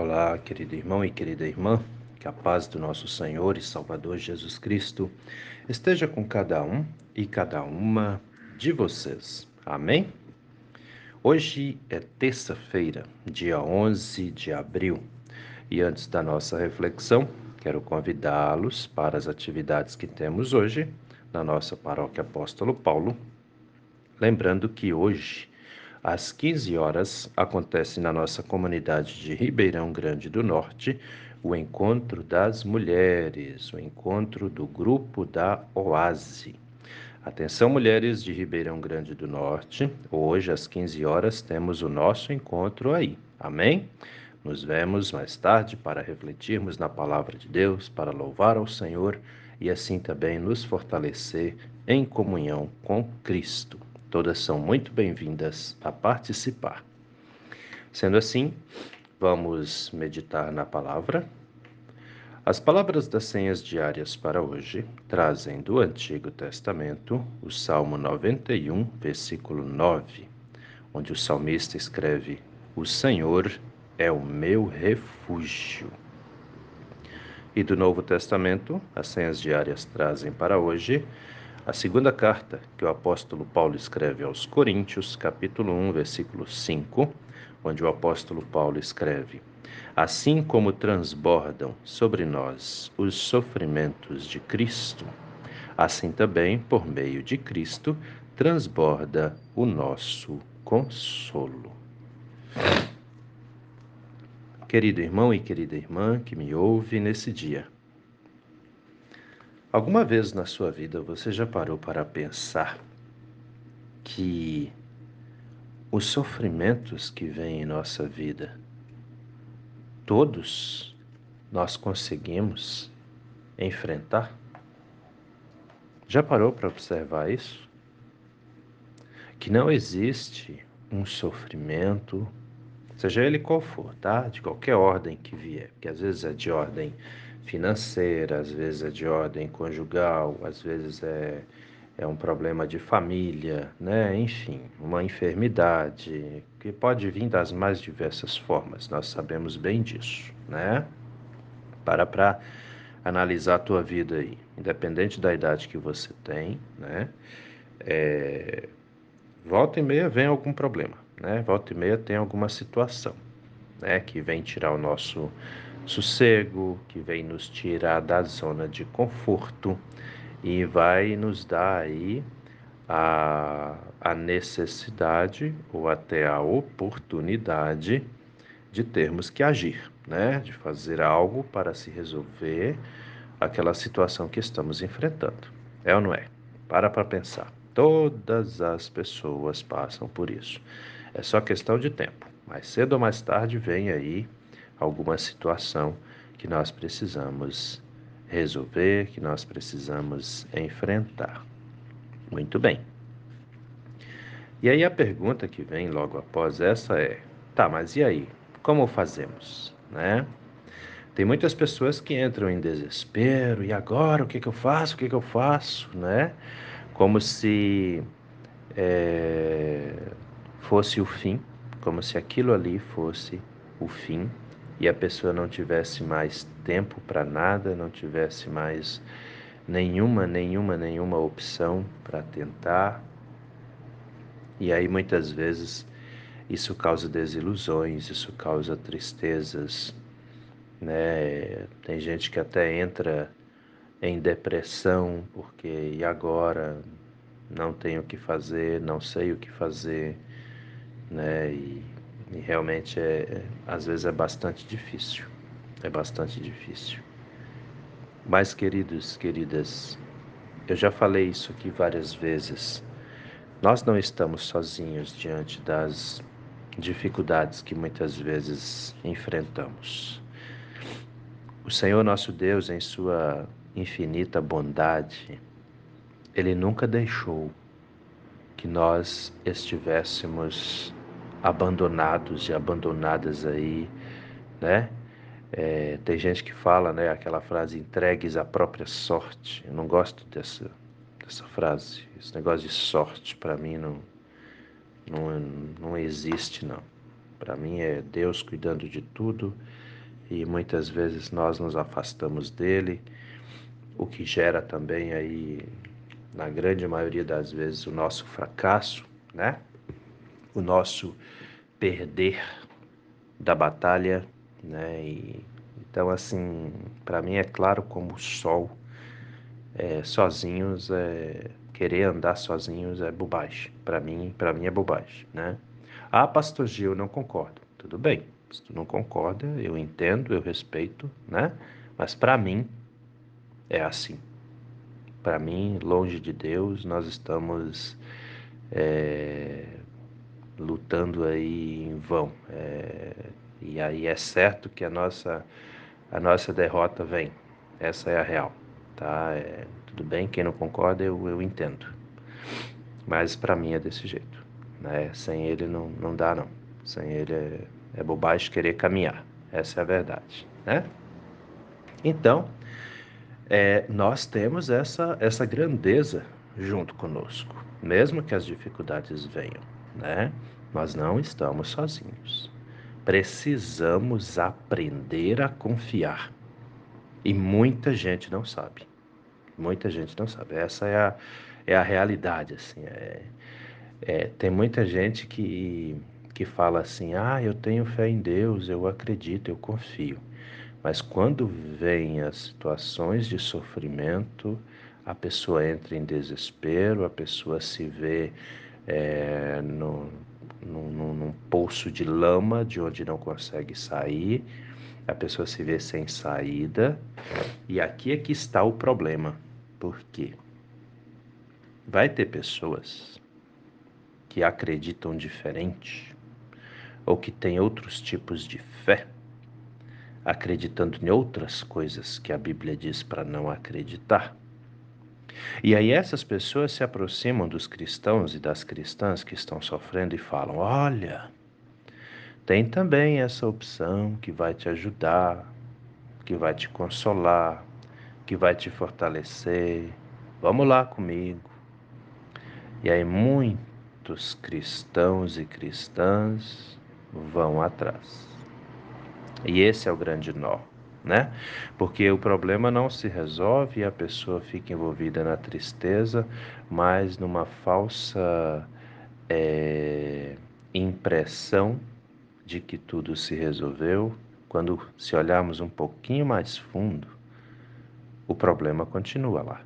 Olá, querido irmão e querida irmã, que a paz do nosso Senhor e Salvador Jesus Cristo esteja com cada um e cada uma de vocês. Amém? Hoje é terça-feira, dia 11 de abril, e antes da nossa reflexão, quero convidá-los para as atividades que temos hoje na nossa paróquia Apóstolo Paulo. Lembrando que hoje às 15 horas, acontece na nossa comunidade de Ribeirão Grande do Norte o encontro das mulheres, o encontro do grupo da Oase. Atenção, mulheres de Ribeirão Grande do Norte, hoje às 15 horas temos o nosso encontro aí. Amém? Nos vemos mais tarde para refletirmos na palavra de Deus, para louvar ao Senhor e assim também nos fortalecer em comunhão com Cristo. Todas são muito bem-vindas a participar. Sendo assim, vamos meditar na palavra. As palavras das senhas diárias para hoje trazem do Antigo Testamento o Salmo 91, versículo 9, onde o salmista escreve: O Senhor é o meu refúgio. E do Novo Testamento, as senhas diárias trazem para hoje a segunda carta que o apóstolo Paulo escreve aos Coríntios, capítulo 1, versículo 5, onde o apóstolo Paulo escreve: Assim como transbordam sobre nós os sofrimentos de Cristo, assim também, por meio de Cristo, transborda o nosso consolo. Querido irmão e querida irmã que me ouve nesse dia, Alguma vez na sua vida você já parou para pensar que os sofrimentos que vêm em nossa vida, todos nós conseguimos enfrentar? Já parou para observar isso? Que não existe um sofrimento, seja ele qual for, tá? De qualquer ordem que vier, que às vezes é de ordem financeira, às vezes é de ordem conjugal, às vezes é, é um problema de família, né? enfim, uma enfermidade que pode vir das mais diversas formas, nós sabemos bem disso, né? Para para analisar a tua vida aí, independente da idade que você tem, né? É, volta e meia vem algum problema, né? Volta e meia tem alguma situação, né? Que vem tirar o nosso sossego, que vem nos tirar da zona de conforto e vai nos dar aí a, a necessidade ou até a oportunidade de termos que agir, né? De fazer algo para se resolver aquela situação que estamos enfrentando. É ou não é? Para para pensar. Todas as pessoas passam por isso. É só questão de tempo. Mais cedo ou mais tarde vem aí alguma situação que nós precisamos resolver, que nós precisamos enfrentar. Muito bem. E aí a pergunta que vem logo após essa é: tá, mas e aí? Como fazemos, né? Tem muitas pessoas que entram em desespero, e agora o que, que eu faço? O que, que eu faço, né? Como se é, fosse o fim, como se aquilo ali fosse o fim e a pessoa não tivesse mais tempo para nada, não tivesse mais nenhuma, nenhuma, nenhuma opção para tentar. E aí muitas vezes isso causa desilusões, isso causa tristezas, né? Tem gente que até entra em depressão porque e agora não tenho o que fazer, não sei o que fazer, né? E e realmente é, é, às vezes é bastante difícil. É bastante difícil. Mas, queridos, queridas, eu já falei isso aqui várias vezes. Nós não estamos sozinhos diante das dificuldades que muitas vezes enfrentamos. O Senhor nosso Deus, em Sua infinita bondade, Ele nunca deixou que nós estivéssemos abandonados e abandonadas aí, né? É, tem gente que fala, né, aquela frase entregues à própria sorte. Eu não gosto dessa, dessa frase. Esse negócio de sorte para mim não, não, não existe não. Para mim é Deus cuidando de tudo e muitas vezes nós nos afastamos dele, o que gera também aí, na grande maioria das vezes, o nosso fracasso, né? O nosso perder da batalha, né? E, então, assim, para mim é claro como o sol, é, sozinhos, é, querer andar sozinhos é bobagem. Para mim, para mim é bobagem, né? Ah, pastor Gil, não concordo. Tudo bem, se tu não concorda, eu entendo, eu respeito, né? Mas para mim é assim. Para mim, longe de Deus, nós estamos é, lutando aí em vão. É, e aí é certo que a nossa, a nossa derrota vem. Essa é a real. Tá? É, tudo bem, quem não concorda eu, eu entendo. Mas para mim é desse jeito. Né? Sem ele não, não dá não. Sem ele é, é bobagem querer caminhar. Essa é a verdade. Né? Então, é, nós temos essa, essa grandeza junto conosco, mesmo que as dificuldades venham, né? Nós não estamos sozinhos. Precisamos aprender a confiar. E muita gente não sabe. Muita gente não sabe. Essa é a, é a realidade, assim. É, é, tem muita gente que, que fala assim, ah, eu tenho fé em Deus, eu acredito, eu confio. Mas quando vem as situações de sofrimento, a pessoa entra em desespero, a pessoa se vê é, no, no, num poço de lama de onde não consegue sair, a pessoa se vê sem saída. E aqui é que está o problema. Por quê? Vai ter pessoas que acreditam diferente ou que têm outros tipos de fé acreditando em outras coisas que a Bíblia diz para não acreditar. E aí essas pessoas se aproximam dos cristãos e das cristãs que estão sofrendo e falam: "Olha, tem também essa opção que vai te ajudar, que vai te consolar, que vai te fortalecer. Vamos lá comigo". E aí muitos cristãos e cristãs vão atrás. E esse é o grande nó, né? Porque o problema não se resolve e a pessoa fica envolvida na tristeza, mas numa falsa é, impressão de que tudo se resolveu. Quando se olharmos um pouquinho mais fundo, o problema continua lá.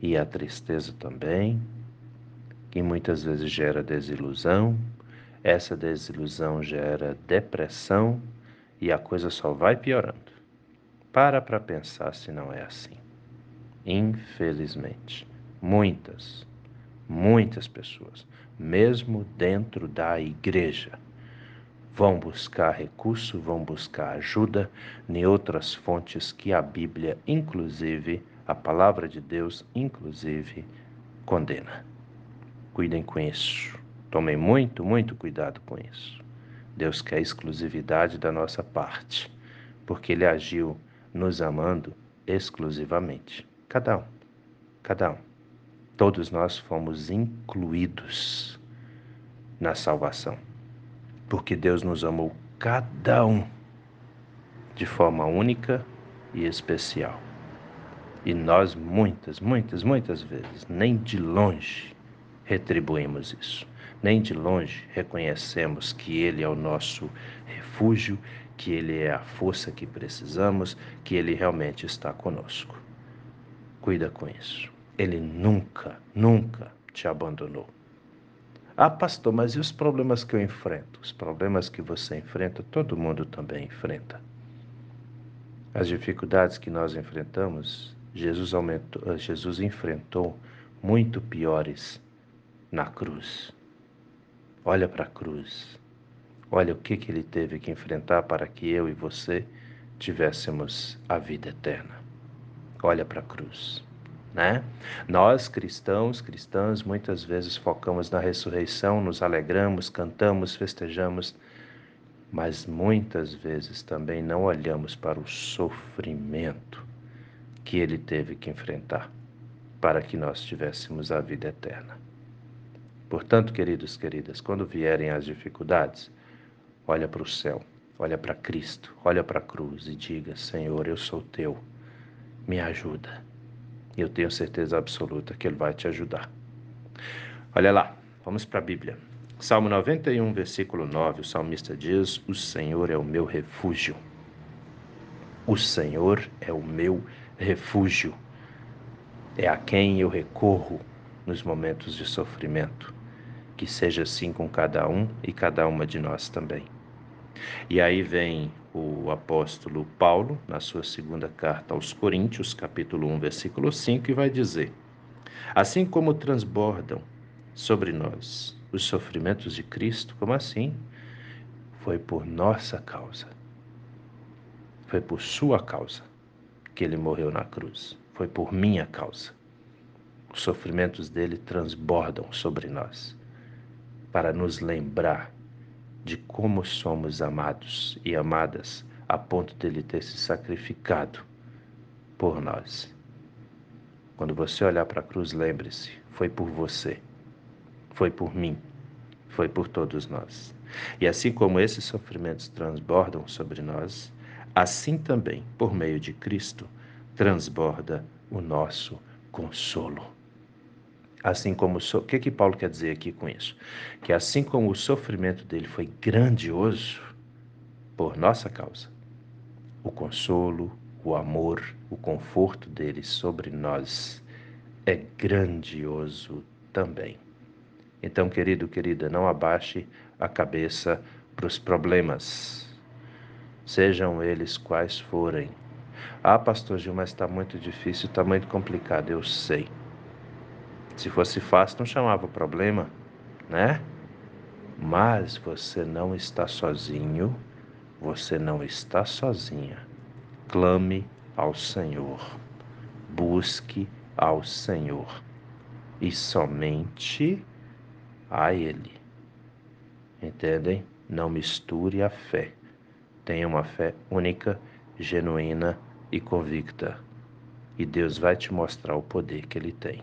E a tristeza também, que muitas vezes gera desilusão, essa desilusão gera depressão e a coisa só vai piorando. Para para pensar se não é assim. Infelizmente, muitas, muitas pessoas, mesmo dentro da igreja, vão buscar recurso, vão buscar ajuda em outras fontes que a Bíblia, inclusive, a palavra de Deus, inclusive, condena. Cuidem com isso. Tomem muito, muito cuidado com isso. Deus quer exclusividade da nossa parte, porque Ele agiu nos amando exclusivamente. Cada um, cada um. Todos nós fomos incluídos na salvação, porque Deus nos amou cada um de forma única e especial. E nós muitas, muitas, muitas vezes, nem de longe, retribuímos isso nem de longe reconhecemos que Ele é o nosso refúgio, que Ele é a força que precisamos, que Ele realmente está conosco. Cuida com isso. Ele nunca, nunca te abandonou. Ah, pastor, mas e os problemas que eu enfrento? Os problemas que você enfrenta, todo mundo também enfrenta. As dificuldades que nós enfrentamos, Jesus, aumentou, Jesus enfrentou muito piores na cruz. Olha para a cruz. Olha o que, que ele teve que enfrentar para que eu e você tivéssemos a vida eterna. Olha para a cruz. Né? Nós, cristãos, cristãs, muitas vezes focamos na ressurreição, nos alegramos, cantamos, festejamos, mas muitas vezes também não olhamos para o sofrimento que ele teve que enfrentar para que nós tivéssemos a vida eterna. Portanto, queridos, queridas, quando vierem as dificuldades, olha para o céu, olha para Cristo, olha para a cruz e diga: Senhor, eu sou teu, me ajuda. E eu tenho certeza absoluta que Ele vai te ajudar. Olha lá, vamos para a Bíblia. Salmo 91, versículo 9, o salmista diz: O Senhor é o meu refúgio. O Senhor é o meu refúgio. É a quem eu recorro nos momentos de sofrimento. Que seja assim com cada um e cada uma de nós também. E aí vem o apóstolo Paulo, na sua segunda carta aos Coríntios, capítulo 1, versículo 5, e vai dizer: Assim como transbordam sobre nós os sofrimentos de Cristo, como assim? Foi por nossa causa. Foi por sua causa que ele morreu na cruz. Foi por minha causa. Os sofrimentos dele transbordam sobre nós para nos lembrar de como somos amados e amadas a ponto dele ter se sacrificado por nós. Quando você olhar para a cruz, lembre-se: foi por você, foi por mim, foi por todos nós. E assim como esses sofrimentos transbordam sobre nós, assim também, por meio de Cristo, transborda o nosso consolo. Assim como o que que Paulo quer dizer aqui com isso? Que assim como o sofrimento dele foi grandioso por nossa causa, o consolo, o amor, o conforto dele sobre nós é grandioso também. Então, querido, querida, não abaixe a cabeça para os problemas, sejam eles quais forem. Ah, pastor Gil, mas está muito difícil, está muito complicado, eu sei. Se fosse fácil, não chamava problema, né? Mas você não está sozinho, você não está sozinha. Clame ao Senhor, busque ao Senhor e somente a Ele. Entendem? Não misture a fé. Tenha uma fé única, genuína e convicta. E Deus vai te mostrar o poder que Ele tem.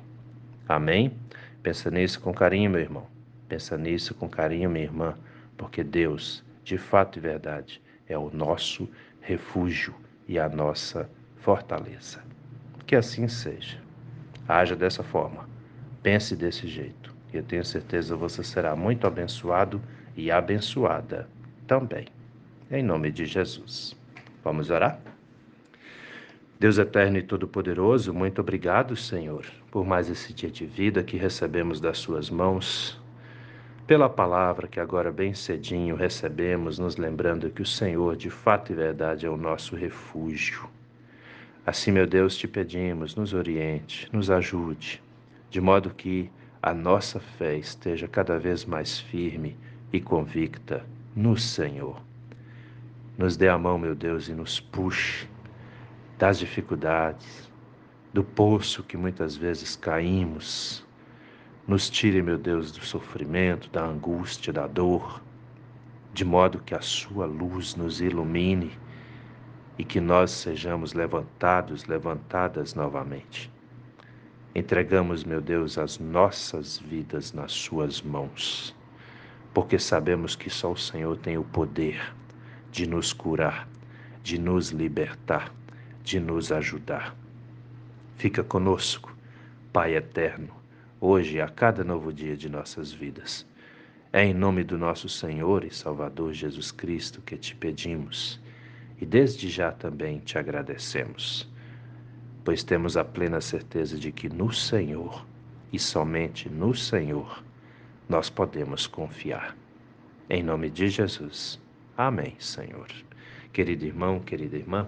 Amém? Pensa nisso com carinho, meu irmão. Pensa nisso com carinho, minha irmã, porque Deus, de fato e verdade, é o nosso refúgio e a nossa fortaleza. Que assim seja. Haja dessa forma. Pense desse jeito. E eu tenho certeza você será muito abençoado e abençoada também. Em nome de Jesus. Vamos orar? Deus eterno e todo-poderoso, muito obrigado, Senhor, por mais esse dia de vida que recebemos das Suas mãos, pela palavra que agora bem cedinho recebemos, nos lembrando que o Senhor, de fato e verdade, é o nosso refúgio. Assim, meu Deus, te pedimos, nos oriente, nos ajude, de modo que a nossa fé esteja cada vez mais firme e convicta no Senhor. Nos dê a mão, meu Deus, e nos puxe das dificuldades, do poço que muitas vezes caímos. Nos tire, meu Deus, do sofrimento, da angústia, da dor, de modo que a Sua luz nos ilumine e que nós sejamos levantados, levantadas novamente. Entregamos, meu Deus, as nossas vidas nas Suas mãos, porque sabemos que só o Senhor tem o poder de nos curar, de nos libertar de nos ajudar. Fica conosco, Pai eterno, hoje e a cada novo dia de nossas vidas. É em nome do nosso Senhor e Salvador Jesus Cristo que te pedimos e desde já também te agradecemos, pois temos a plena certeza de que no Senhor e somente no Senhor nós podemos confiar. Em nome de Jesus. Amém, Senhor. Querido irmão, querida irmã,